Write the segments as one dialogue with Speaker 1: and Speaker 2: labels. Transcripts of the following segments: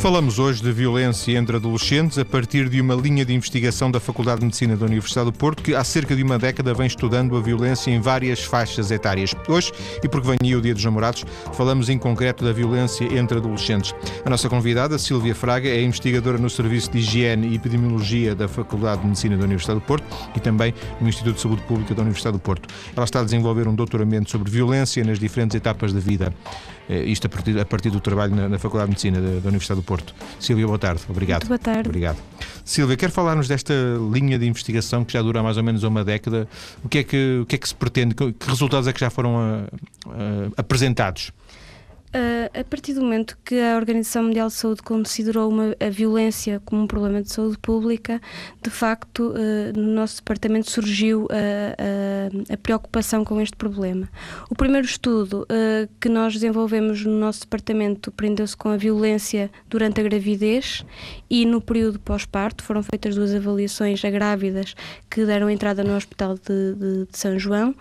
Speaker 1: Falamos hoje de violência entre adolescentes a partir de uma linha de investigação da Faculdade de Medicina da Universidade do Porto, que há cerca de uma década vem estudando a violência em várias faixas etárias. Hoje, e porque vem o Dia dos Namorados, falamos em concreto da violência entre adolescentes. A nossa convidada, Silvia Fraga, é investigadora no Serviço de Higiene e Epidemiologia da Faculdade de Medicina da Universidade do Porto e também no Instituto de Saúde Pública da Universidade do Porto. Ela está a desenvolver um doutoramento sobre violência nas diferentes etapas da vida. Eh, isto a partir, a partir do trabalho na, na Faculdade de Medicina da, da, Universidade do Porto. Silvia, boa tarde. Obrigado.
Speaker 2: Muito boa tarde.
Speaker 1: Obrigado. Silvia, quer falar-nos desta linha de investigação que já dura mais ou menos uma década? O que é que, o que, é que se pretende? Que resultados é que já foram a, ah, a, ah, apresentados?
Speaker 2: Uh, a partir do momento que a Organização Mundial de Saúde considerou uma, a violência como um problema de saúde pública, de facto, uh, no nosso departamento surgiu a, a, a, preocupação com este problema. O primeiro estudo uh, que nós desenvolvemos no nosso departamento prendeu-se com a violência durante a gravidez e no período pós-parto. Foram feitas duas avaliações a grávidas que deram entrada no Hospital de, de, de São João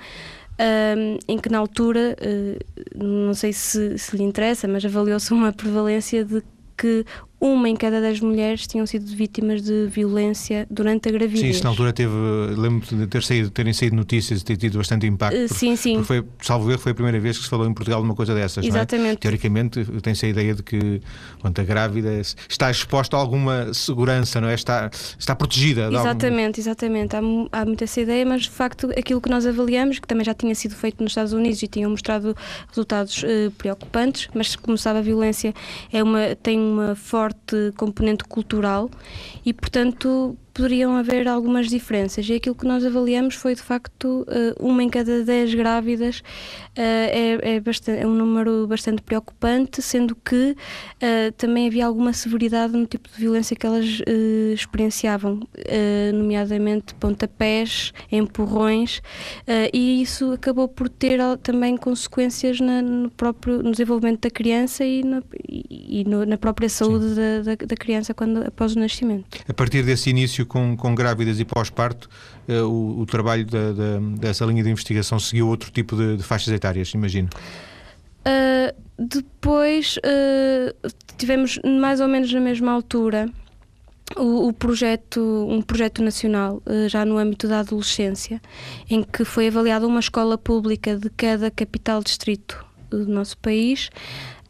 Speaker 2: um, em que na altura, uh, não sei se, se lhe interessa, mas avaliou-se uma prevalência de que uma em cada dez mulheres tinham sido vítimas de violência durante a gravidez.
Speaker 1: Sim, isso na altura teve, lembro de ter saído, terem saído notícias e ter tido bastante impacto. Uh,
Speaker 2: sim, sim.
Speaker 1: Porque foi, salvo erro, foi a primeira vez que se falou em Portugal de uma coisa dessas.
Speaker 2: Exatamente.
Speaker 1: É? Teoricamente, tem-se a ideia de que, quando a grávida está exposta a alguma segurança, não é? Está, está protegida.
Speaker 2: Exatamente, algum... exatamente. Há, há muita essa ideia, mas de facto aquilo que nós avaliamos, que também já tinha sido feito nos Estados Unidos e tinham mostrado resultados uh, preocupantes, mas como sabe, a violência é uma, tem uma forte forte componente cultural e, portanto, poderiam haver algumas diferenças. E aquilo que nós avaliamos foi, de facto, eh, uma em cada dez grávidas eh, é, é, bastante, é um número bastante preocupante, sendo que uh, também havia alguma severidade no tipo de violência que elas experienciavam, nomeadamente pontapés, empurrões, e isso acabou por ter também consequências na, no próprio no desenvolvimento da criança e, na, e no, na própria saúde da, da, da, criança quando, após o nascimento.
Speaker 1: A partir desse início com, com grávidas e pós-parto, o, o, trabalho da, dessa linha de investigação seguiu outro tipo de, de faixas etárias, imagino?
Speaker 2: Uh, depois uh, tivemos mais ou menos na mesma altura o, o projeto, um projeto nacional uh, já no âmbito da adolescência, em que foi avaliada uma escola pública de cada capital distrito do nosso país.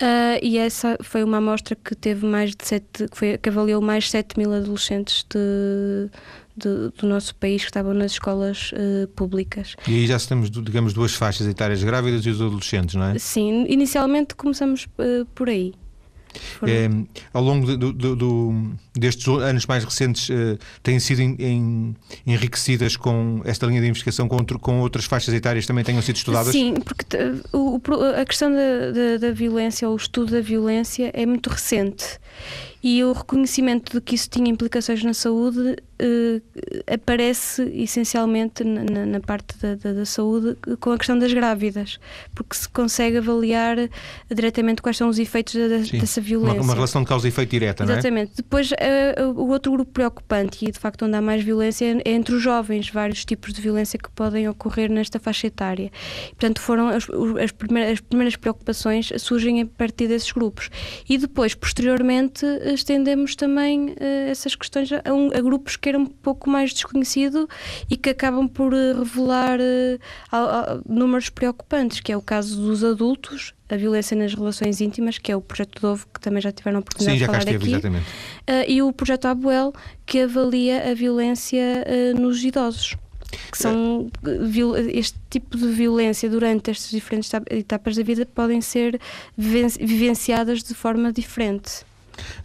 Speaker 2: Uh, e essa foi uma amostra que teve mais de sete, que, foi, que avaliou mais de 7 mil adolescentes de, de, do nosso país que estavam nas escolas uh, públicas.
Speaker 1: E aí já temos, digamos, duas faixas etárias, grávidas e os adolescentes, não é?
Speaker 2: Sim, inicialmente começamos uh, por aí.
Speaker 1: É, ao longo do, do, do, destes anos mais recentes, uh, têm sido enriquecidas com esta linha de investigação com, outro, com, outras faixas etárias também tenham sido estudadas?
Speaker 2: Sim, porque o, a questão da, da, da violência, ou o estudo da violência, é muito recente e o reconhecimento de que isso tinha implicações na saúde uh, aparece essencialmente na, na parte da, da, da, saúde com a questão das grávidas, porque se consegue avaliar diretamente quais são os efeitos da, dessa violência.
Speaker 1: Uma, uma, relação de causa e efeito direta,
Speaker 2: não é? Exatamente. Depois, uh, o outro grupo preocupante, e de facto onde há mais violência, é entre os jovens, vários tipos de violência que podem ocorrer nesta faixa etária. Portanto, foram as, as, primeiras, as primeiras preocupações surgem a partir desses grupos. E depois, posteriormente, estendemos também uh, essas questões a, um, a, grupos que eram um pouco mais desconhecidos e que acabam por uh, revelar uh, números preocupantes, que é o caso dos adultos, a violência nas relações íntimas, que é o projeto Dovo, que também já tiveram a oportunidade
Speaker 1: Sim,
Speaker 2: de falar
Speaker 1: esteve,
Speaker 2: aqui,
Speaker 1: exatamente.
Speaker 2: e o projeto Abuel, que avalia a violência nos idosos que são este tipo de violência durante estas diferentes etapas da vida podem ser vivenciadas de forma diferente.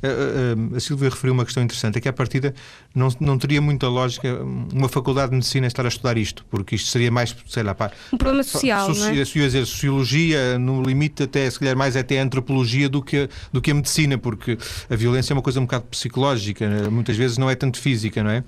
Speaker 1: A, a, a Silvia referiu uma questão interessante, é que à partida não, não teria muita lógica uma faculdade de medicina estar a estudar isto, porque isto seria mais, sei lá, pá,
Speaker 2: um problema social,
Speaker 1: so,
Speaker 2: não é?
Speaker 1: Se dizer sociologia, no limite até, se calhar mais até a antropologia do que, do que a medicina, porque a violência é uma coisa um bocado psicológica, muitas vezes não é tanto física, não é?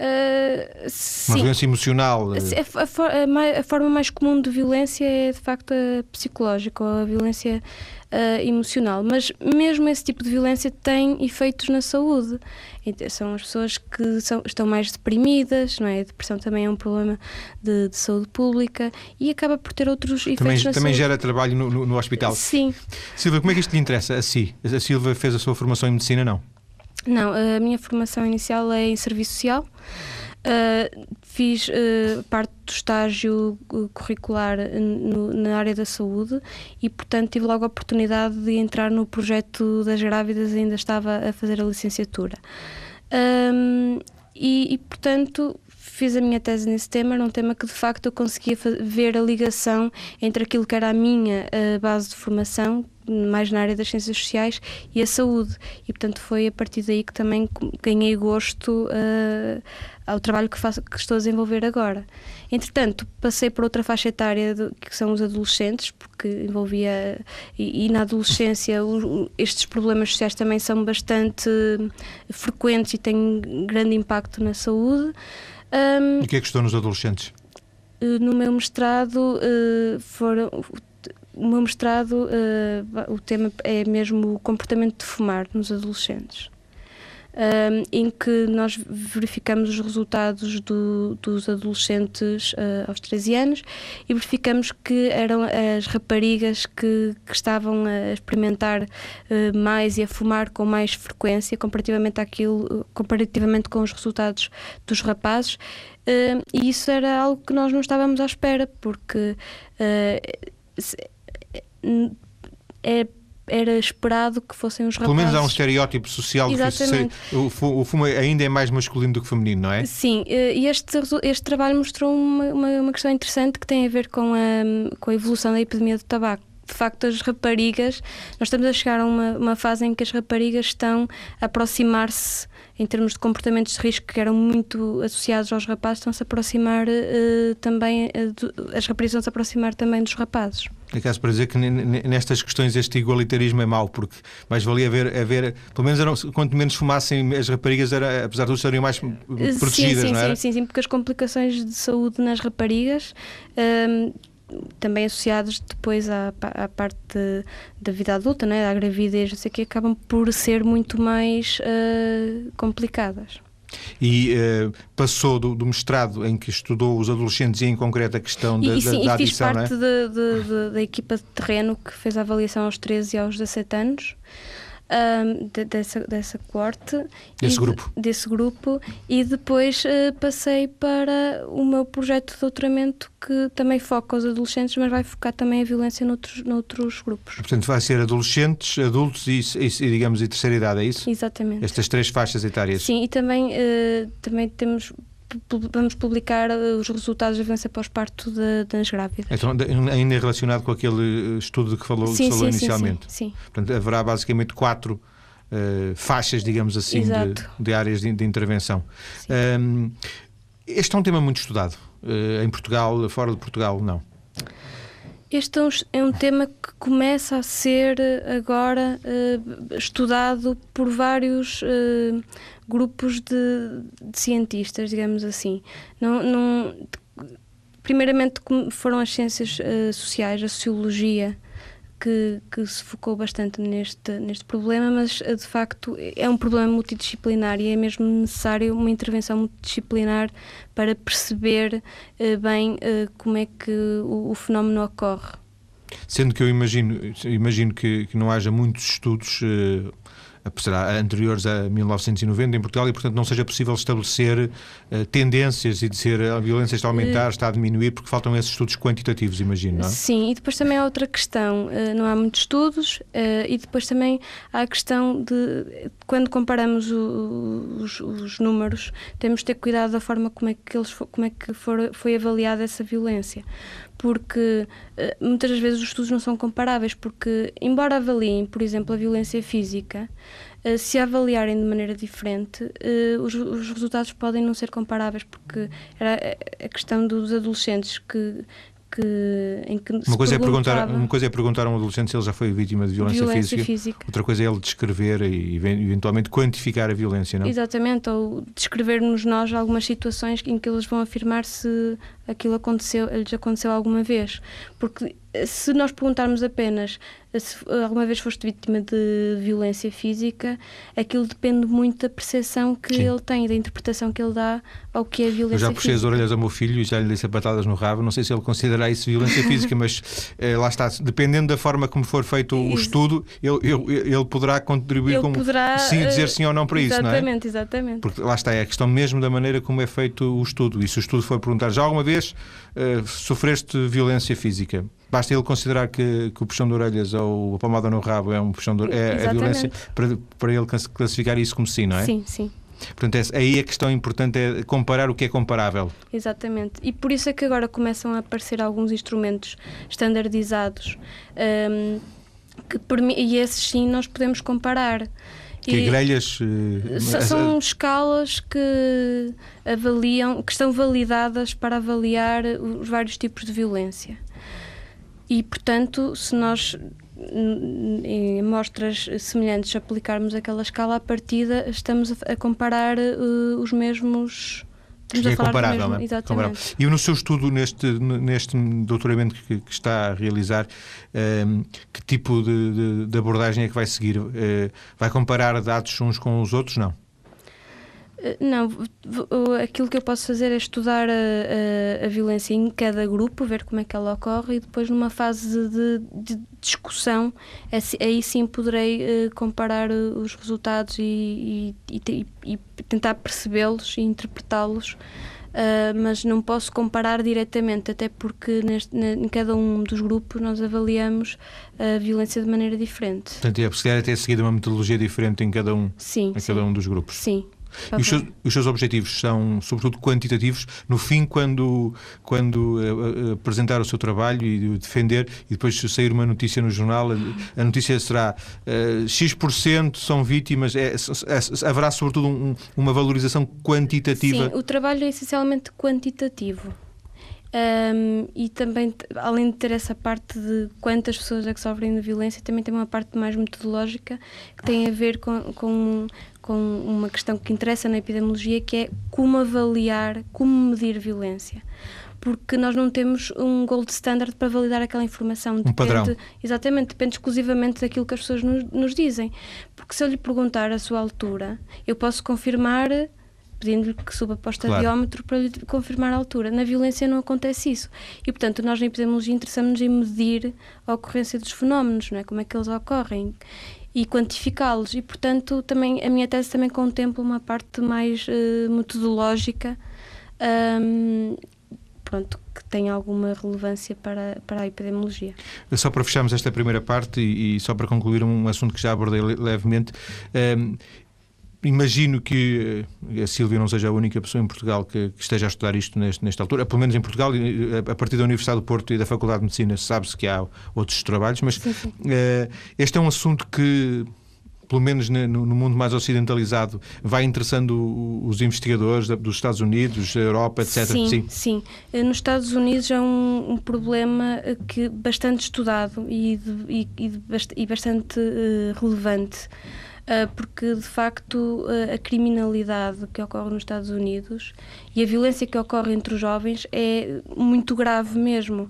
Speaker 2: Uh,
Speaker 1: uma violência emocional?
Speaker 2: A, a, a, forma mais comum de violência é de facto a psicológica ou a violência uh, emocional, mas mesmo esse tipo de violência tem efeitos na saúde. Então, são as pessoas que são, estão mais deprimidas, não é? A depressão também é um problema de, de saúde pública e acaba por ter outros efeitos
Speaker 1: também,
Speaker 2: na
Speaker 1: também
Speaker 2: saúde.
Speaker 1: gera trabalho no, no, no hospital.
Speaker 2: Sim.
Speaker 1: Silvia, como é que isto lhe interessa a si? A Silvia fez a sua formação em medicina, não?
Speaker 2: Não, a minha formação inicial é em serviço social. Uh, fiz uh, parte do estágio uh, curricular no, na área da saúde e, portanto, tive logo a oportunidade de entrar no projeto das grávidas, ainda estava a fazer a licenciatura. Um, e, e, portanto, fiz a minha tese nesse tema, era um tema que de facto eu conseguia ver a ligação entre aquilo que era a minha base de formação, mais na área das ciências sociais e a saúde. E, portanto, foi a partir daí que também ganhei gosto uh, ao trabalho que, faço, que estou a desenvolver agora. Entretanto, passei por outra faixa etária de, que são os adolescentes, porque envolvia. E, e na adolescência, o, estes problemas sociais também são bastante frequentes e têm grande impacto na saúde.
Speaker 1: Um, e o que é que estou nos adolescentes?
Speaker 2: Eh, no meu mestrado uh, foram o meu mestrado, uh, o tema é mesmo o comportamento de fumar nos adolescentes. Um, em que nós verificamos os resultados do, dos adolescentes uh, aos 13 anos e verificamos que eram as raparigas que, que estavam a experimentar uh, mais e a fumar com mais frequência comparativamente àquilo, comparativamente com os resultados dos rapazes. Uh, e isso era algo que nós não estávamos à espera, porque é, era esperado que fossem os rapazes.
Speaker 1: Pelo menos há um estereótipo social
Speaker 2: Exatamente.
Speaker 1: que o, fumo ainda é mais masculino do que feminino, não é?
Speaker 2: Sim, eh, e este, este trabalho mostrou uma, uma, uma questão interessante que tem a ver com a, com a evolução da epidemia do tabaco de facto as raparigas, nós estamos a chegar a uma, uma fase em que as raparigas estão a aproximar-se em termos de comportamentos de risco que eram muito associados aos rapazes, estão-se a aproximar uh, também, uh, do, as raparigas estão-se a aproximar também dos rapazes.
Speaker 1: É caso para dizer que nestas questões este igualitarismo é mau, porque mais valia haver, haver pelo menos eram, quanto menos fumassem as raparigas, era, apesar de tudo, seriam mais protegidas,
Speaker 2: sim, sim,
Speaker 1: não
Speaker 2: é? Sim, sim, sim, porque as complicações de saúde nas raparigas um, também associados depois à, à parte da vida adulta, né, da gravidez, não sei que acabam por ser muito mais uh, complicadas.
Speaker 1: E uh, passou do, do, mestrado em que estudou os adolescentes e em concreto a questão da, e, sim, da, da
Speaker 2: e fiz parte é? de, de, da equipa de terreno que fez a avaliação aos 13 e aos 17 anos um, de, dessa, dessa corte.
Speaker 1: Desse grupo.
Speaker 2: desse grupo. E depois uh, passei para o meu projeto de doutoramento que também foca os adolescentes, mas vai focar também a violência noutros, noutros grupos.
Speaker 1: Portanto, vai ser adolescentes, adultos e, e, e digamos, e terceira idade, é isso?
Speaker 2: Exatamente.
Speaker 1: Estas três faixas etárias.
Speaker 2: Sim, e também, uh, também temos vamos publicar eh, os resultados da violência pós-parto das grávidas.
Speaker 1: Então, ainda relacionado com aquele eh, estudo que falou,
Speaker 2: sim,
Speaker 1: que falou
Speaker 2: sim,
Speaker 1: inicialmente.
Speaker 2: Sim, sim,
Speaker 1: Portanto, haverá basicamente quatro uh, faixas, digamos assim, de, de, áreas de, de intervenção. Um, este é um tema muito estudado. Uh, em Portugal, fora de Portugal, não.
Speaker 2: Este é um é tema que começa a ser agora uh, estudado por vários uh, grupos de, de, cientistas, digamos assim. Não, não, primeiramente foram as ciências uh, sociais, a sociologia, que, que, se focou bastante neste, neste problema, mas de facto é um problema multidisciplinar e é mesmo necessário uma intervenção multidisciplinar para perceber uh, bem como é que o, o, fenómeno ocorre.
Speaker 1: Sendo que eu imagino, imagino que, que não haja muitos estudos será anteriores a 1990 em Portugal e, portanto, não seja possível estabelecer uh, tendências e dizer a violência está a aumentar, está a diminuir, porque faltam esses estudos quantitativos, imagino, não é?
Speaker 2: Sim, e depois também há outra questão, uh, não há muitos estudos uh, e depois também há a questão de, quando comparamos o, os, os, números, temos de ter cuidado da forma como é que, eles, como é que for, foi avaliada essa violência porque uh, muitas das vezes os estudos não são comparáveis, porque, embora avaliem, por exemplo, a violência física, uh, se avaliarem de maneira diferente, uh, os, os, resultados podem não ser comparáveis, porque era a questão dos adolescentes que que, em que
Speaker 1: uma coisa, é perguntar, uma coisa é perguntar a um adolescente se ele já foi vítima de violência,
Speaker 2: violência
Speaker 1: física.
Speaker 2: física.
Speaker 1: outra coisa é ele descrever e eventualmente quantificar a violência, não?
Speaker 2: Exatamente, ou descrever-nos nós algumas situações em que eles vão afirmar se aquilo aconteceu, lhes aconteceu alguma vez. Porque se nós perguntarmos apenas se alguma vez foste vítima de violência física, aquilo depende muito da percepção que Sim. ele tem, da interpretação que ele dá ao que é violência
Speaker 1: física. Eu já puxei
Speaker 2: física.
Speaker 1: as orelhas ao meu filho e já lhe dei sapatadas no rabo. Não sei se ele considerará isso violência física, mas eh, lá está. Dependendo da forma como for feito o estudo, ele, ele, ele poderá contribuir
Speaker 2: ele
Speaker 1: com
Speaker 2: poderá,
Speaker 1: sim, dizer sim ou não para
Speaker 2: isso,
Speaker 1: não é?
Speaker 2: Exatamente, exatamente.
Speaker 1: Porque lá está, é a questão mesmo da maneira como é feito o estudo. E se o estudo for perguntar já alguma vez uh, sofreste violência física? Basta ele considerar que, que, o puxão de orelhas ou a palmada no rabo é um puxão de é, é violência para, para ele classificar isso como sim, não é?
Speaker 2: Sim, sim.
Speaker 1: Portanto, é, aí a questão importante é comparar o que é comparável.
Speaker 2: Exatamente. E por isso é que agora começam a aparecer alguns instrumentos standardizados um, que, e esses sim nós podemos comparar.
Speaker 1: Que e grelhas? Uh,
Speaker 2: são escalas que avaliam, que estão validadas para avaliar os vários tipos de violência. E, portanto, se nós em amostras semelhantes aplicarmos aquela escala à partida, estamos a comparar uh, os mesmos
Speaker 1: é comparável, mesmo, não é? Exatamente. Comparável. E no seu estudo, neste, neste doutoramento que, que está a realizar, um, ehm, que tipo de, de, de, abordagem é que vai seguir? Uh, vai comparar dados uns com os outros? Não.
Speaker 2: Eh, não, aquilo que eu posso fazer é estudar a, a, a, violência em cada grupo, ver como é que ela ocorre e depois numa fase de, de discussão aí sim poderei uh, comparar os resultados e, e, e, e tentar percebê-los e interpretá-los, uh, mas não posso comparar diretamente, até porque neste, em cada um dos grupos nós avaliamos a violência de maneira diferente.
Speaker 1: Portanto, é preciso ter seguido uma metodologia diferente em cada um,
Speaker 2: sim,
Speaker 1: em cada um dos grupos.
Speaker 2: Sim.
Speaker 1: E os seus, os seus, objetivos são, sobretudo, quantitativos. No fim, quando, quando uh, apresentar o seu trabalho e defender, e depois sair uma notícia no jornal, a notícia será uh, X% são vítimas. É, é, haverá, sobretudo, um, uma valorização quantitativa.
Speaker 2: Sim, o trabalho é essencialmente quantitativo. Um, e também, além de ter essa parte de quantas pessoas é que sofrem de violência, também tem uma parte mais metodológica que tem a ver com, com, com uma questão que interessa na epidemiologia, que é como avaliar, como medir violência porque nós não temos um gold standard para validar aquela informação.
Speaker 1: Um padrão.
Speaker 2: Exatamente, depende exclusivamente daquilo que as pessoas nos, nos, dizem. Porque se eu lhe perguntar a sua altura, eu posso confirmar pedindo-lhe que suba para o estadiómetro claro. para lhe confirmar a altura. Na violência não acontece isso. E, portanto, nós na epidemiologia interessamos-nos em medir a ocorrência dos fenómenos, não é? como é que eles ocorrem e quantificá-los. E, portanto, também a minha tese também contempla uma parte mais uh, metodológica um, pronto, que tem alguma relevância para, para a epidemiologia.
Speaker 1: Só para fecharmos esta primeira parte e, e só para concluir um assunto que já abordei levemente, um, imagino que eh, a Sílvia não seja a única pessoa em Portugal que, que esteja a estudar isto neste, nesta altura, pelo menos em Portugal, a partir da Universidade do Porto e da Faculdade de Medicina, sabe-se que há outros trabalhos, mas sim, sim. Uh, este é um assunto que pelo menos no, mundo mais ocidentalizado, vai interessando os investigadores dos Estados Unidos, da Europa, etc.
Speaker 2: Sim, sim, sim. Eh, nos Estados Unidos é um, um problema que bastante estudado e, de, e, e bastante uh, relevante. Ah, porque de facto ah, a criminalidade que ocorre nos Estados Unidos e a violência que ocorre entre os jovens é muito grave mesmo.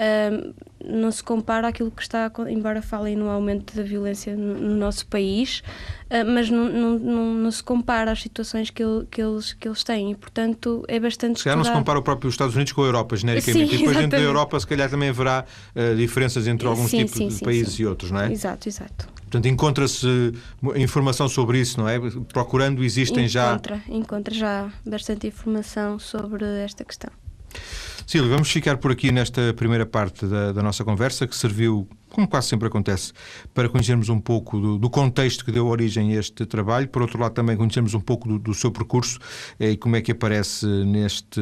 Speaker 2: Uh, não se compara àquilo que está, embora falem no aumento da violência no, no nosso país, uh, mas não, não, não, não, se compara às situações que, ele, que, eles, que eles têm e, portanto, é bastante.
Speaker 1: Se calhar não se compara o próprio Estados Unidos com a Europa, genericamente. Sim, e depois, dentro da Europa, se calhar também haverá uh, diferenças entre alguns sim, tipos sim, de países e outros, não é?
Speaker 2: Exato, exato.
Speaker 1: Portanto, encontra-se informação sobre isso, não é? Procurando, existem
Speaker 2: encontra,
Speaker 1: já.
Speaker 2: Encontra já bastante informação sobre esta questão.
Speaker 1: Silvia, vamos ficar por aqui nesta primeira parte da, da, nossa conversa, que serviu, como quase sempre acontece, para conhecermos um pouco do, do, contexto que deu origem a este trabalho. Por outro lado, também conhecermos um pouco do, do seu percurso eh, e como é que aparece neste,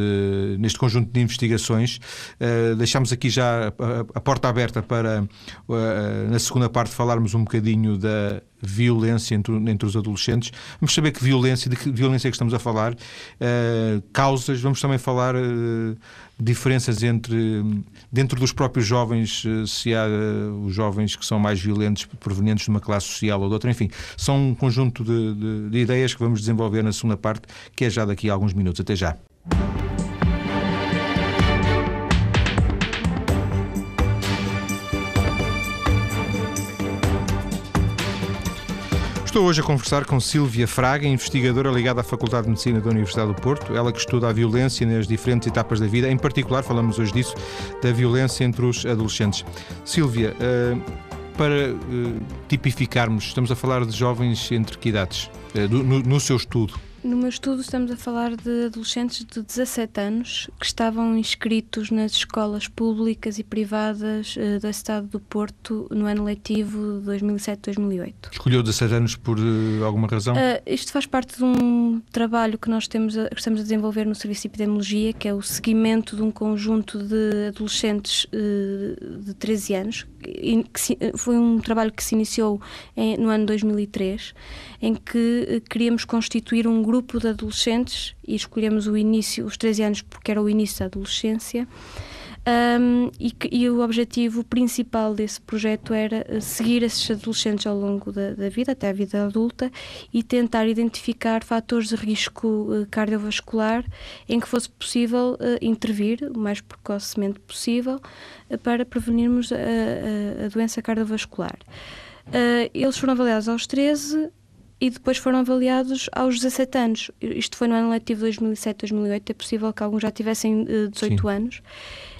Speaker 1: neste conjunto de investigações. Uh, deixamos aqui já a, a, porta aberta para, uh, na segunda parte, falarmos um bocadinho da violência entre, entre, os adolescentes. Vamos saber que violência, de que violência é que estamos a falar, uh, causas, vamos também falar uh, diferenças entre dentro dos próprios jovens, uh, se há os jovens que são mais violentos provenientes de uma classe social ou de outra, enfim, são um conjunto de, de, de ideias que vamos desenvolver na segunda parte, que é já daqui a alguns minutos. Até já. Estou hoje a conversar com Silvia Fraga, investigadora ligada à Faculdade de Medicina da Universidade do Porto, ela que estuda a violência nas diferentes etapas da vida, em particular, falamos hoje disso, da violência entre os adolescentes. Silvia, uh, para uh, tipificarmos, estamos a falar de jovens entre que idades? No, no seu estudo?
Speaker 2: No meu estudo estamos a falar de adolescentes de 17 anos que estavam inscritos nas escolas públicas e privadas uh, do Estado do Porto no ano letivo 2007-2008.
Speaker 1: Escolheu 17 anos por uh, alguma razão? Uh,
Speaker 2: isto faz parte de um trabalho que nós temos a, que estamos a desenvolver no Serviço de Epidemiologia, que é o seguimento de um conjunto de adolescentes de 13 anos. Que se, foi um trabalho que se iniciou em, no ano 2003, em que queríamos constituir um grupo de adolescentes e escolhemos o início, os 13 anos, porque era o início da adolescência. Um, e, e, o objetivo principal desse projeto era eh, seguir esses adolescentes ao longo da, da vida, até a vida adulta, e tentar identificar fatores de risco uh, cardiovascular em que fosse possível uh, intervir o mais precocemente possível uh, para prevenirmos a, a, a doença cardiovascular. eles foram avaliados aos 13 e depois foram avaliados aos 17 anos. Isto foi no ano letivo 2007-2008, é possível que alguns já tivessem uh, 18 Sim. anos.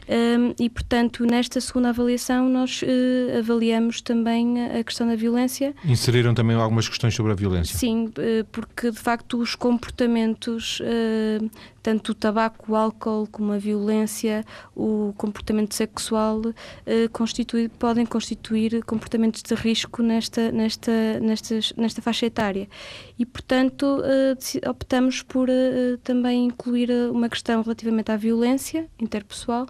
Speaker 2: Um, e, portanto, nesta segunda avaliação, nós uh, avaliamos também a questão da violência.
Speaker 1: Inseriram também algumas questões sobre a violência?
Speaker 2: Sim, uh, porque de facto os comportamentos uh, tanto o tabaco, o álcool como a violência, o comportamento sexual eh, constitui, podem constituir comportamentos de risco nesta, nesta, nestas, nesta faixa etária. E, portanto, eh, optamos por eh, também incluir uma questão relativamente à violência interpessoal,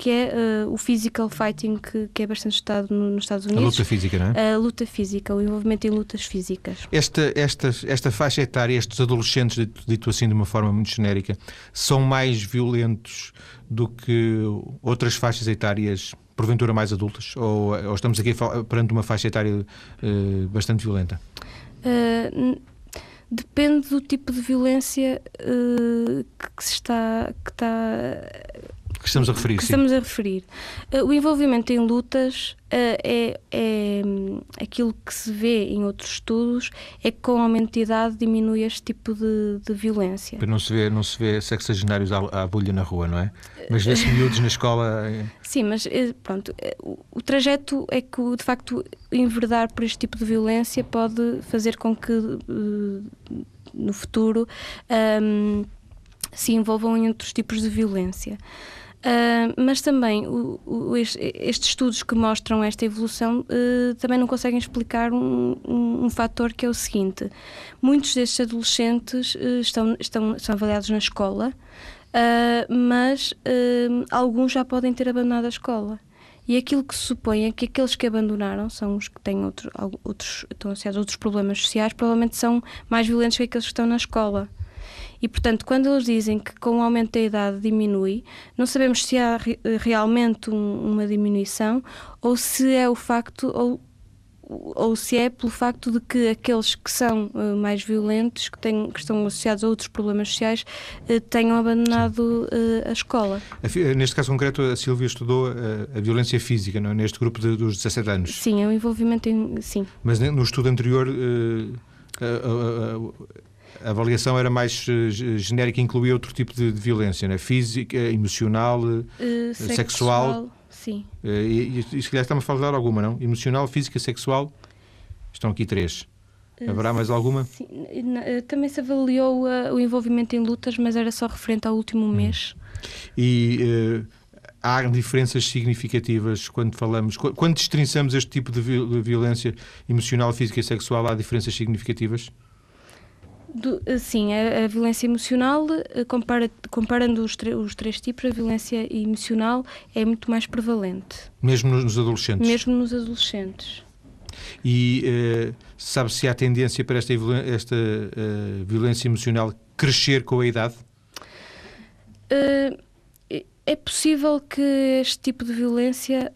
Speaker 2: que é o physical fighting, que, que é bastante estudado no, nos Estados Unidos.
Speaker 1: A luta física, não é?
Speaker 2: A luta física, o envolvimento em lutas físicas.
Speaker 1: Esta, esta, esta faixa etária, estes adolescentes, dito assim de uma forma muito genérica, são mais violentos do que outras faixas etárias, porventura mais adultas? Ou, ou estamos aqui perante uma faixa etária uh, bastante violenta? Uh,
Speaker 2: depende do tipo de violência uh, que, se está, que está
Speaker 1: estamos a referir.
Speaker 2: Que estamos a referir. Uh, o envolvimento em lutas uh, é, é um, aquilo que se vê em outros estudos é que com a aumento de idade diminui este tipo de, de violência.
Speaker 1: Não se vê, não se vê sexagenários à, à bolha na rua, não é? Mas vê-se miúdos na escola.
Speaker 2: Sim, mas pronto, o, o trajeto é que de facto enverdar por este tipo de violência pode fazer com que no futuro um, se envolvam em outros tipos de violência. Uh, mas também o, o, estes estudos que mostram esta evolução uh, também não conseguem explicar um, um, um, fator que é o seguinte: muitos destes adolescentes uh, estão, estão, são avaliados na escola, mas alguns já podem ter abandonado a escola. E aquilo que se supõe é que aqueles que abandonaram são os que têm outro, outros, estão associados a outros problemas sociais, provavelmente são mais violentos que aqueles que estão na escola. E, portanto, quando eles dizem que com o aumento da idade diminui, não sabemos se há realmente um, uma diminuição ou se é o facto, ou, ou se é pelo facto de que aqueles que são uh, mais violentos, que, têm, que estão associados a outros problemas sociais, uh, tenham abandonado uh, a escola.
Speaker 1: Neste caso concreto, a Silvia estudou a violência física, não é? neste grupo de, dos 17 anos.
Speaker 2: Sim, é o envolvimento em. Sim.
Speaker 1: Mas no estudo anterior a avaliação era mais uh, genérica, incluía outro tipo de, de violência, né? física, emocional, uh, sexual. sexual.
Speaker 2: Sim.
Speaker 1: Uh, e, e, se calhar estamos a falar alguma, não? Emocional, física, sexual. Estão aqui três. Haverá mais alguma?
Speaker 2: Sim. Também se avaliou o envolvimento em lutas, mas era só referente ao último hum. mês.
Speaker 1: E há diferenças significativas quando falamos, quando destrinçamos este tipo de violência emocional, física e sexual, há diferenças significativas?
Speaker 2: Do, sim, a, a, violência emocional, eh, compara, comparando os, os, três tipos, a violência emocional é muito mais prevalente.
Speaker 1: Mesmo nos adolescentes?
Speaker 2: Mesmo nos adolescentes.
Speaker 1: E uh, sabe se há tendência para esta, esta uh, violência emocional crescer com a idade?
Speaker 2: Uh, é possível que este tipo de violência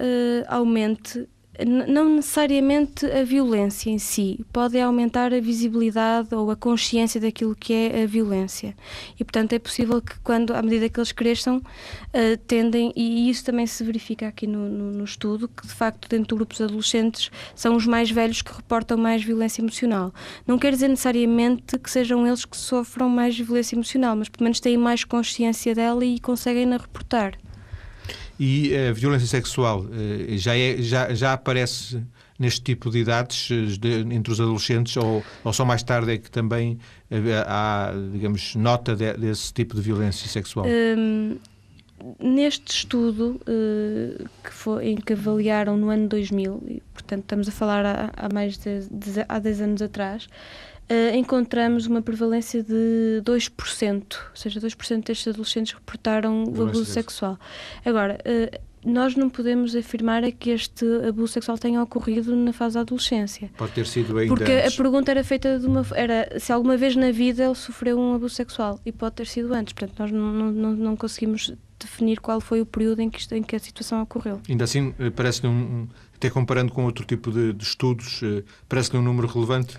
Speaker 2: aumente não necessariamente a violência em si, pode aumentar a visibilidade ou a consciência daquilo que é a violência. E, portanto, é possível que, quando, à medida que eles cresçam, uh, tendem, e isso também se verifica aqui no, no, no, estudo, que de facto, dentro de grupos adolescentes, são os mais velhos que reportam mais violência emocional. Não quer dizer necessariamente que sejam eles que sofram mais violência emocional, mas pelo menos têm mais consciência dela e conseguem-na reportar.
Speaker 1: E a violência sexual eh, já, é, já, já aparece neste tipo de idades eh, de, entre os adolescentes ou, ou só mais tarde é que também eh, há, digamos, nota de, desse tipo de violência sexual?
Speaker 2: Um, neste estudo que foi, em que avaliaram no ano 2000, e, portanto estamos a falar há, mais de, de há 10 anos atrás, uh, encontramos uma prevalência de 2%, ou seja, 2% destes adolescentes reportaram o abuso sexual. Agora, uh, nós não podemos afirmar é que este abuso sexual tenha ocorrido na fase da adolescência.
Speaker 1: Pode ter sido ainda
Speaker 2: Porque
Speaker 1: antes.
Speaker 2: a pergunta era feita de uma era se alguma vez na vida ele sofreu um abuso sexual e pode ter sido antes. Portanto, nós não, não, não conseguimos definir qual foi o período em que, isto, em que a situação ocorreu.
Speaker 1: Ainda assim, eh, parece-lhe um, até comparando com outro tipo de, de estudos, parece-lhe um número relevante?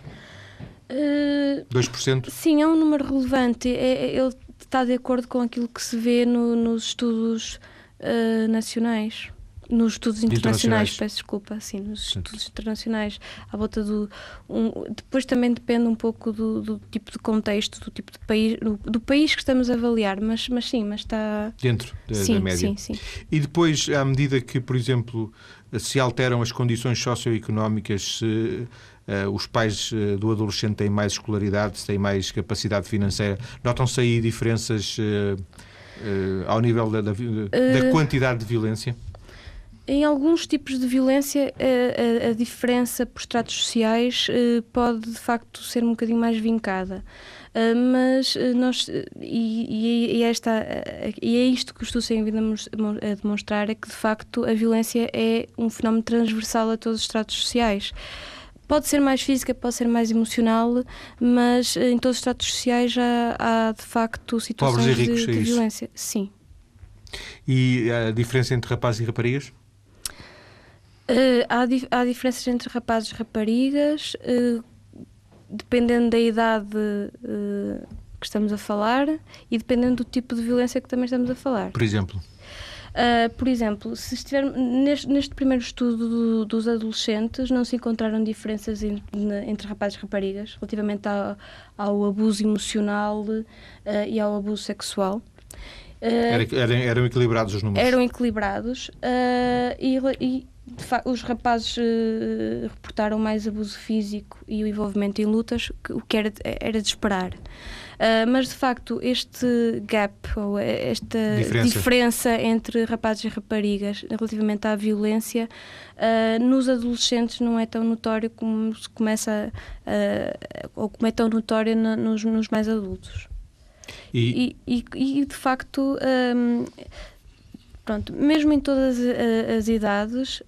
Speaker 1: Uh, 2%?
Speaker 2: Sim, é um número relevante. É, é, ele está de acordo com aquilo que se vê no, nos estudos uh, nacionais. Nos estudos internacionais, internacionais, peço desculpa, sim, nos sim. estudos internacionais, à volta do. Um, depois também depende um pouco do, do, tipo de contexto, do tipo de país, do, do, país que estamos a avaliar, mas, mas sim, mas está.
Speaker 1: Dentro da, sim, da média.
Speaker 2: Sim, sim.
Speaker 1: E depois, à medida que, por exemplo, se alteram as condições socioeconómicas, se os pais uh, do adolescente têm mais escolaridade, têm mais capacidade financeira, notam-se aí diferenças uh, ao nível da, da, da quantidade de violência?
Speaker 2: Em alguns tipos de violência, a, a, a diferença por estratos sociais pode de facto ser um bocadinho mais vincada. Uh, mas nós e, e, esta e é isto que o estudo tem vindo a demonstrar é que de facto a violência é um fenómeno transversal a todos os estratos sociais pode ser mais física, pode ser mais emocional, mas em todos os estratos sociais já há de facto situações ricos, de, de é violência. Sim.
Speaker 1: E a diferença entre rapazes e raparigas?
Speaker 2: Uh, há, dif há diferenças entre rapazes e raparigas, uh, dependendo da idade uh, que estamos a falar e dependendo do tipo de violência que também estamos a falar.
Speaker 1: Por exemplo?
Speaker 2: Uh, por exemplo, se estiver neste, neste primeiro estudo do, dos adolescentes, não se encontraram diferenças entre, entre rapazes e raparigas relativamente ao, ao abuso emocional uh, e ao abuso sexual.
Speaker 1: Uh, eram, eram, equilibrados os números?
Speaker 2: Eram equilibrados e, e os rapazes reportaram mais abuso físico e o envolvimento em lutas, o que era, era de esperar. Uh, mas de facto, este gap, ou esta diferença. diferença. entre rapazes e raparigas relativamente à violência, uh, nos adolescentes não é tão notório como se começa, uh, ou como é tão notório na, nos, nos, mais adultos. E, e, e, e de facto. Um, pronto, mesmo em todas as idades,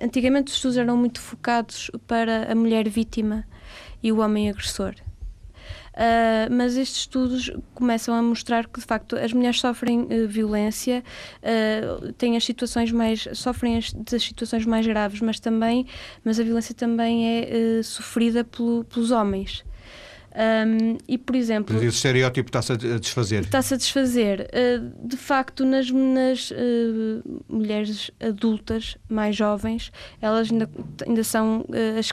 Speaker 2: antigamente os estudos eram muito focados para a mulher vítima e o homem agressor. Uh, mas estes estudos começam a mostrar que de facto as mulheres sofrem uh, violência, uh, têm as situações mais sofrem as, das situações mais graves, mas também, mas a violência também é sofrida pelo, pelos homens. Um, e, por exemplo.
Speaker 1: Mas esse estereótipo está-se a desfazer.
Speaker 2: Está-se a desfazer. Uh, de facto, nas, nas uh, mulheres adultas mais jovens, elas ainda, ainda são uh, as,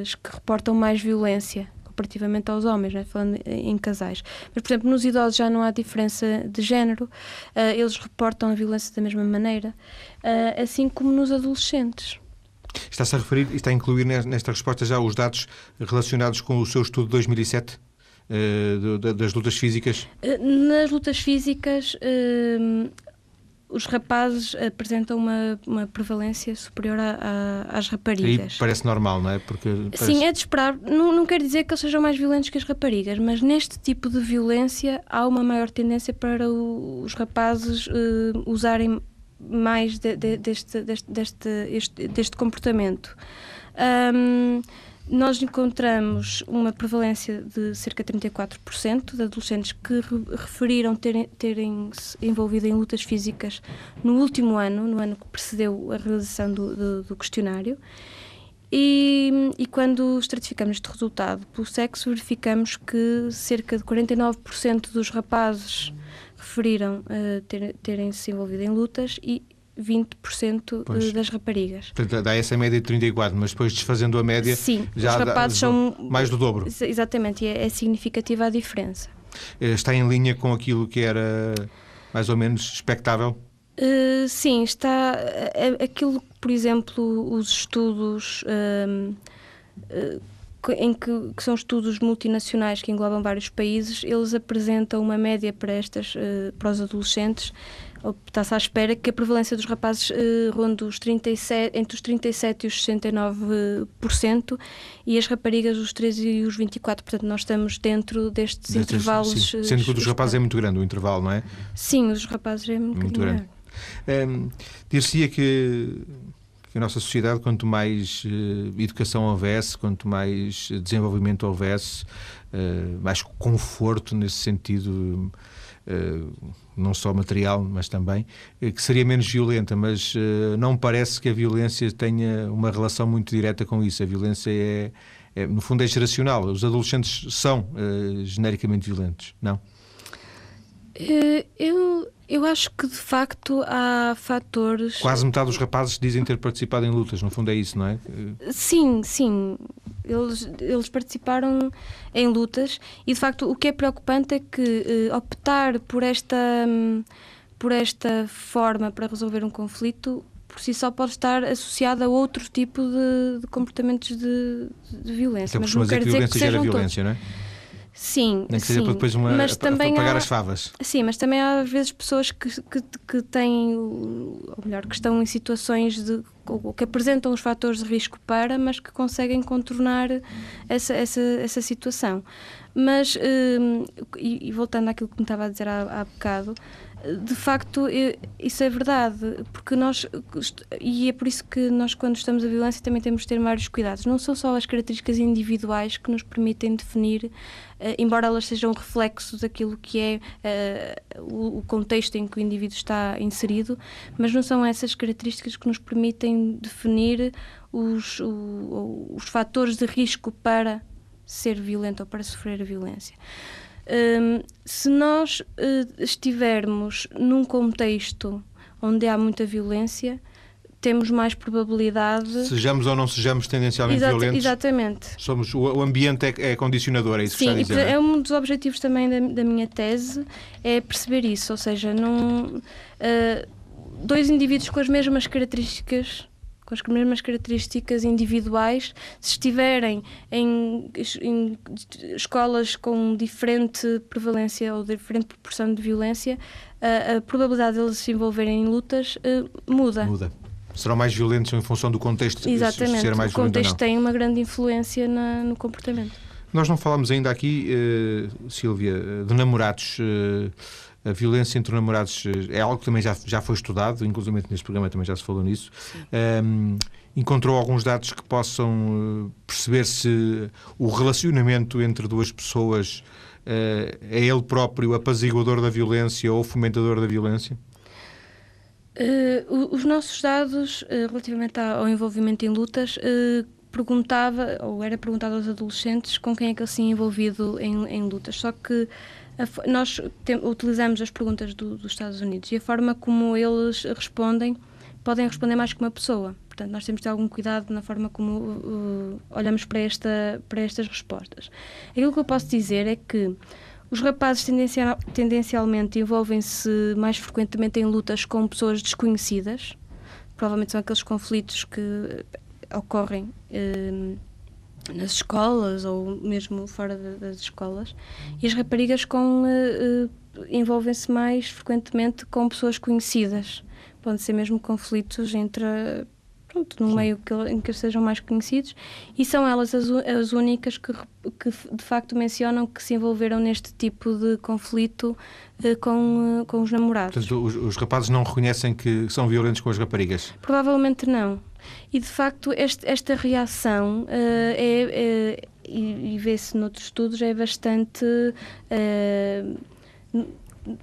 Speaker 2: as, que reportam mais violência comparativamente aos homens, né? falando em casais. Mas, por exemplo, nos idosos já não há diferença de género, uh, eles reportam a violência da mesma maneira, uh, assim como nos adolescentes.
Speaker 1: Está-se a referir, está a incluir nesta resposta já os dados relacionados com o seu estudo de 2007? Uh, eh, das lutas físicas?
Speaker 2: Nas lutas físicas, os rapazes apresentam uma, uma prevalência superior a, a, às raparigas.
Speaker 1: Aí parece normal, não é? Porque
Speaker 2: parece... Sim, é de esperar. Não, não quer dizer que eles sejam mais violentos que as raparigas, mas neste tipo de violência há uma maior tendência para o, os rapazes uh, usarem mais de, de, deste, deste, deste, este, deste comportamento. Um, nós encontramos uma prevalência de cerca de 34% de adolescentes que referiram terem, terem se envolvido em lutas físicas no último ano, no ano que precedeu a realização do, do, do questionário. E, e, quando estratificamos este resultado pelo sexo, verificamos que cerca de 49% dos rapazes referiram uh, ter, terem se envolvido em lutas e 20% pois. das raparigas.
Speaker 1: Portanto, dá essa média de 34, mas depois desfazendo a média,
Speaker 2: Sim,
Speaker 1: já
Speaker 2: os rapazes dá, são
Speaker 1: mais do dobro.
Speaker 2: Exatamente, e é, é significativa a diferença.
Speaker 1: Eh, está em linha com aquilo que era mais ou menos expectável?
Speaker 2: Uh, sim, está. Aquilo, por exemplo, os estudos. Uh, em que, que, são estudos multinacionais que englobam vários países, eles apresentam uma média para estas para os adolescentes está-se à espera que a prevalência dos rapazes eh, ronde os 37, entre os 37% e os 69% e as raparigas os 13% e os 24%. Portanto, nós estamos dentro destes Destes, intervalos.
Speaker 1: Sim. Sendo que o dos rapazes é muito grande o intervalo, não é?
Speaker 2: Sim, os rapazes é muito, muito grande.
Speaker 1: Um, Dir-se-ia que que a nossa sociedade, quanto mais uh, educação houvesse, quanto mais desenvolvimento houvesse, uh, mais conforto nesse sentido, não só material, mas também, eh, que seria menos violenta, mas uh, não parece que a violência tenha uma relação muito direta com isso. A violência é, é no fundo, é geracional. Os adolescentes são uh, genericamente violentos, não?
Speaker 2: Eu, eu acho que de facto há fatores.
Speaker 1: Quase metade dos rapazes dizem ter participado em lutas, no fundo é isso, não é?
Speaker 2: Sim, sim. Eles, eles participaram em lutas e, de facto, o que é preocupante é que uh, optar por esta, um, por esta forma para resolver um conflito por si só pode estar associado a outro tipo de, de comportamentos de, de violência.
Speaker 1: Então, mas não quer dizer que sejam violência, todos. não é?
Speaker 2: Sim,
Speaker 1: Nem que seja
Speaker 2: sim.
Speaker 1: para depois uma,
Speaker 2: mas também
Speaker 1: pagar
Speaker 2: há,
Speaker 1: as favas.
Speaker 2: Sim, mas também há às vezes pessoas que, que, que têm, ou melhor, que estão em situações de que apresentam os fatores de risco para, mas que conseguem contornar essa, essa, essa situação. Mas, hum, e, e voltando àquilo que me estava a dizer há, há bocado, de facto, isso é verdade, porque nós, e é por isso que nós, quando estamos a violência, também temos de ter vários cuidados. Não são só as características individuais que nos permitem definir, eh, embora elas sejam reflexos daquilo que é uh, o contexto em que o indivíduo está inserido, mas não são essas características que nos permitem definir os, o, os fatores de risco para ser violento ou para sofrer a violência. Um, se nós uh, estivermos num contexto onde há muita violência, temos mais probabilidade.
Speaker 1: Sejamos ou não sejamos tendencialmente
Speaker 2: Exata,
Speaker 1: violentos.
Speaker 2: Exatamente.
Speaker 1: Somos, o, ambiente é, é, condicionador, é isso
Speaker 2: Sim,
Speaker 1: que está a dizer.
Speaker 2: Sim, é um dos objetivos também da, da, minha tese, é perceber isso, ou seja, não, uh, dois indivíduos com as mesmas características com as mesmas características individuais, se estiverem em, em escolas com diferente prevalência ou diferente proporção de violência, a, a probabilidade de eles se envolverem em lutas uh, muda.
Speaker 1: Muda. Serão mais violentos em função do contexto.
Speaker 2: Exatamente.
Speaker 1: Ser mais
Speaker 2: o contexto tem uma grande influência na, no comportamento.
Speaker 1: Nós não falamos ainda aqui, uh, Sílvia, de namorados. Uh, a violência entre namorados eh, é algo que também já, já foi estudado, inclusive neste programa também já se falou nisso. Um, encontrou alguns dados que possam perceber se o relacionamento entre duas pessoas uh, é ele próprio apaziguador da violência ou fomentador da violência?
Speaker 2: Uh, os nossos dados, uh, relativamente ao envolvimento em lutas, perguntava, ou era perguntado aos adolescentes com quem é que eles se envolvido em, em lutas. Só que nós tem, utilizamos as perguntas do, dos Estados Unidos e a forma como eles respondem podem responder mais que uma pessoa. Portanto, nós temos de ter algum cuidado na forma como uh, olhamos para, esta, para estas respostas. Aquilo que eu posso dizer é que os rapazes tendencial, tendencialmente envolvem-se mais frequentemente em lutas com pessoas desconhecidas. Provavelmente são aqueles conflitos que ocorrem. Uh, nas escolas ou mesmo fora de, das escolas e as raparigas com uh, uh, envolvem-se mais frequentemente com pessoas conhecidas podem ser mesmo conflitos entre pronto, no Sim. meio que, em que sejam mais conhecidos, e são elas as, as únicas que, que de facto mencionam que se envolveram neste tipo de conflito uh, com, com os namorados.
Speaker 1: Portanto, os, os, rapazes não reconhecem que são violentos com as raparigas?
Speaker 2: Provavelmente não. E de facto, este, esta reação uh, é, é, e, e vê-se noutros estudos, é bastante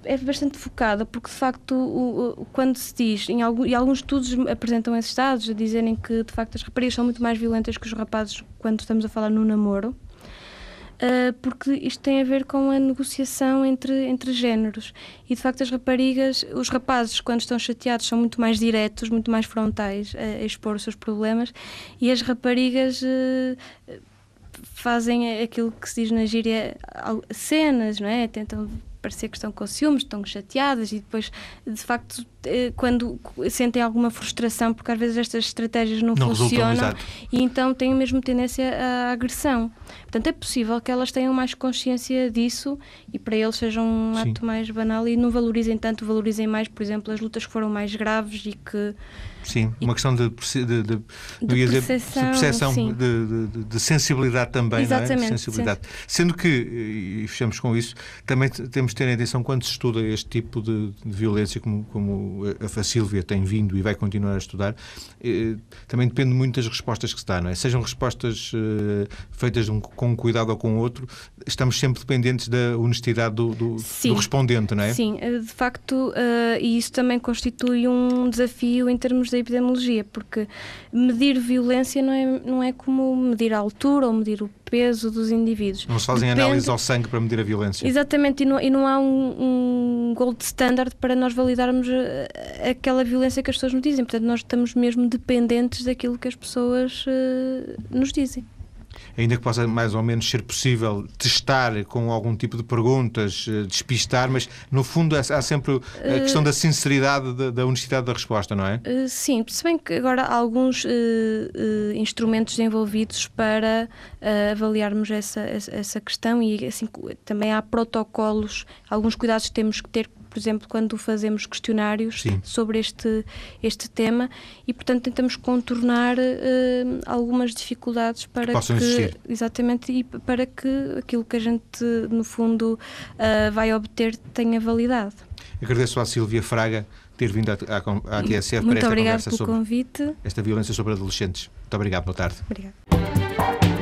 Speaker 2: é bastante focada, porque de facto, o, o, quando se diz, em algum, e alguns estudos apresentam esses dados, a dizerem que de facto as raparigas são muito mais violentas que os rapazes quando estamos a falar no namoro, uh, porque isto tem a ver com a negociação entre, entre géneros. E de facto, as raparigas, os rapazes, quando estão chateados, são muito mais diretos, muito mais frontais a, a expor os seus problemas, e as raparigas. Uh, fazem aquilo que se diz na gíria cenas, não é? Tentam parecer que estão com ciúmes, estão chateadas e depois, de facto, quando sentem alguma frustração, porque às vezes estas estratégias não, não funcionam e então têm mesmo tendência à agressão. Portanto, é possível que elas tenham mais consciência disso e para eles seja um Sim. ato mais banal e não valorizem tanto, valorizem mais, por exemplo, as lutas que foram mais graves e que
Speaker 1: Sim, uma questão de, de, de, de percepção, de, percepção de, de, sensibilidade também, Exatamente, não é? sensibilidade. Sim. Sendo que, e fechamos com isso, também temos de ter atenção quando se estuda este tipo de, violência, como, como a Sílvia tem vindo e vai continuar a estudar, eh, também depende muito das respostas que se dá, não é? Sejam respostas eh, feitas um, com um cuidado ou com outro, estamos sempre dependentes da honestidade do, do, do respondente, não é?
Speaker 2: Sim, eh, de facto, e isso também constitui um desafio em termos da epidemiologia, porque medir violência não é, não é como medir a altura ou medir o peso dos indivíduos.
Speaker 1: Não se fazem Depende... análises ao sangue para medir a violência.
Speaker 2: Exatamente, e não, e não há um, um gold standard para nós validarmos eh, aquela violência que as pessoas nos dizem. Portanto, nós estamos mesmo dependentes daquilo que as pessoas uh, nos dizem
Speaker 1: ainda que possa mais ou menos ser possível testar com algum tipo de perguntas, eh, despistar, mas no fundo há sempre a questão da sinceridade, da, da honestidade da resposta, não é?
Speaker 2: Eh, sim, se bem que agora há alguns uh, uh, instrumentos envolvidos para uh, avaliarmos essa, essa questão e assim também há protocolos, alguns cuidados que temos que ter por exemplo, quando fazemos questionários Sim. sobre este, este tema e, portanto, tentamos contornar uh, algumas dificuldades para
Speaker 1: que, existir.
Speaker 2: exatamente e para que aquilo que a gente, no fundo, uh, vai obter tenha validade.
Speaker 1: Agradeço à Silvia Fraga ter vindo à, à, à TSF
Speaker 2: Muito
Speaker 1: para esta
Speaker 2: conversa
Speaker 1: sobre
Speaker 2: convite.
Speaker 1: esta violência sobre adolescentes. Muito obrigado, boa tarde.
Speaker 2: Obrigada.